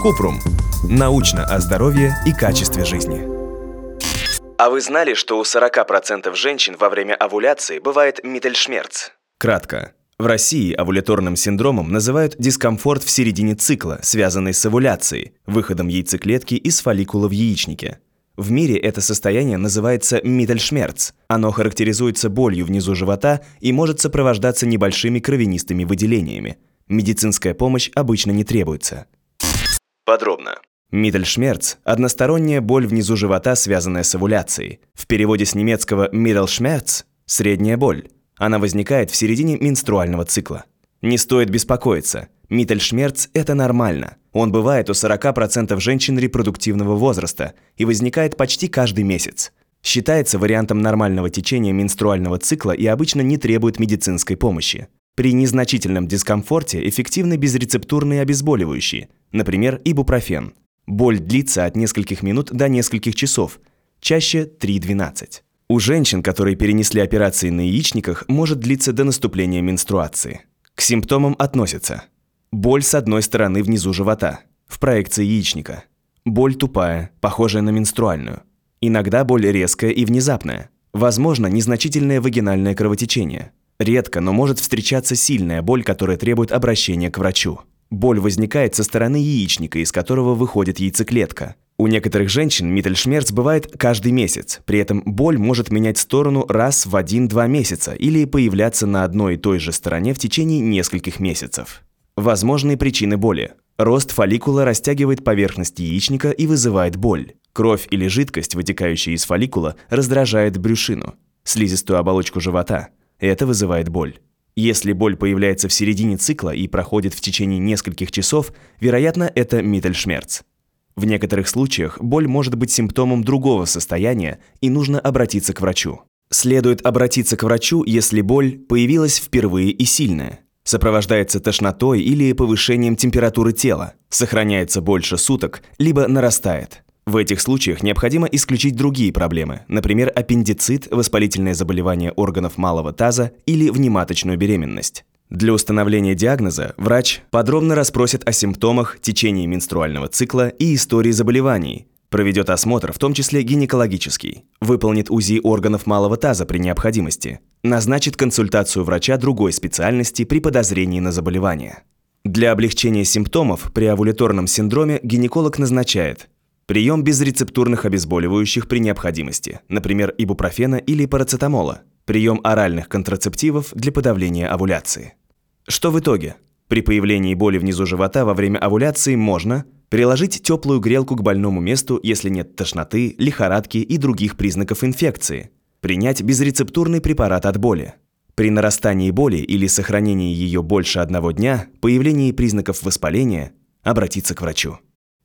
Купрум. Научно о здоровье и качестве жизни. А вы знали, что у 40% женщин во время овуляции бывает миттельшмерц? Кратко. В России овуляторным синдромом называют дискомфорт в середине цикла, связанный с овуляцией, выходом яйцеклетки из фолликула в яичнике. В мире это состояние называется миттельшмерц. Оно характеризуется болью внизу живота и может сопровождаться небольшими кровянистыми выделениями. Медицинская помощь обычно не требуется. Подробно. Миттельшмерц – односторонняя боль внизу живота, связанная с овуляцией. В переводе с немецкого «Mittelschmerz» – средняя боль. Она возникает в середине менструального цикла. Не стоит беспокоиться. Миттельшмерц – это нормально. Он бывает у 40% женщин репродуктивного возраста и возникает почти каждый месяц. Считается вариантом нормального течения менструального цикла и обычно не требует медицинской помощи. При незначительном дискомфорте эффективны безрецептурные обезболивающие, например, ибупрофен. Боль длится от нескольких минут до нескольких часов, чаще 3-12. У женщин, которые перенесли операции на яичниках, может длиться до наступления менструации. К симптомам относятся боль с одной стороны внизу живота, в проекции яичника, боль тупая, похожая на менструальную, иногда боль резкая и внезапная, возможно, незначительное вагинальное кровотечение – Редко, но может встречаться сильная боль, которая требует обращения к врачу. Боль возникает со стороны яичника, из которого выходит яйцеклетка. У некоторых женщин Миттельшмерц бывает каждый месяц, при этом боль может менять сторону раз в 1-2 месяца или появляться на одной и той же стороне в течение нескольких месяцев. Возможные причины боли. Рост фолликула растягивает поверхность яичника и вызывает боль. Кровь или жидкость, вытекающая из фолликула, раздражает брюшину, слизистую оболочку живота – это вызывает боль. Если боль появляется в середине цикла и проходит в течение нескольких часов, вероятно, это Миттельшмерц. В некоторых случаях боль может быть симптомом другого состояния и нужно обратиться к врачу. Следует обратиться к врачу, если боль появилась впервые и сильная, сопровождается тошнотой или повышением температуры тела, сохраняется больше суток, либо нарастает. В этих случаях необходимо исключить другие проблемы, например, аппендицит, воспалительное заболевание органов малого таза или внематочную беременность. Для установления диагноза врач подробно расспросит о симптомах, течении менструального цикла и истории заболеваний, проведет осмотр, в том числе гинекологический, выполнит УЗИ органов малого таза при необходимости, назначит консультацию врача другой специальности при подозрении на заболевание. Для облегчения симптомов при овуляторном синдроме гинеколог назначает Прием безрецептурных обезболивающих при необходимости, например, ибупрофена или парацетамола. Прием оральных контрацептивов для подавления овуляции. Что в итоге? При появлении боли внизу живота во время овуляции можно приложить теплую грелку к больному месту, если нет тошноты, лихорадки и других признаков инфекции. Принять безрецептурный препарат от боли. При нарастании боли или сохранении ее больше одного дня, появлении признаков воспаления, обратиться к врачу.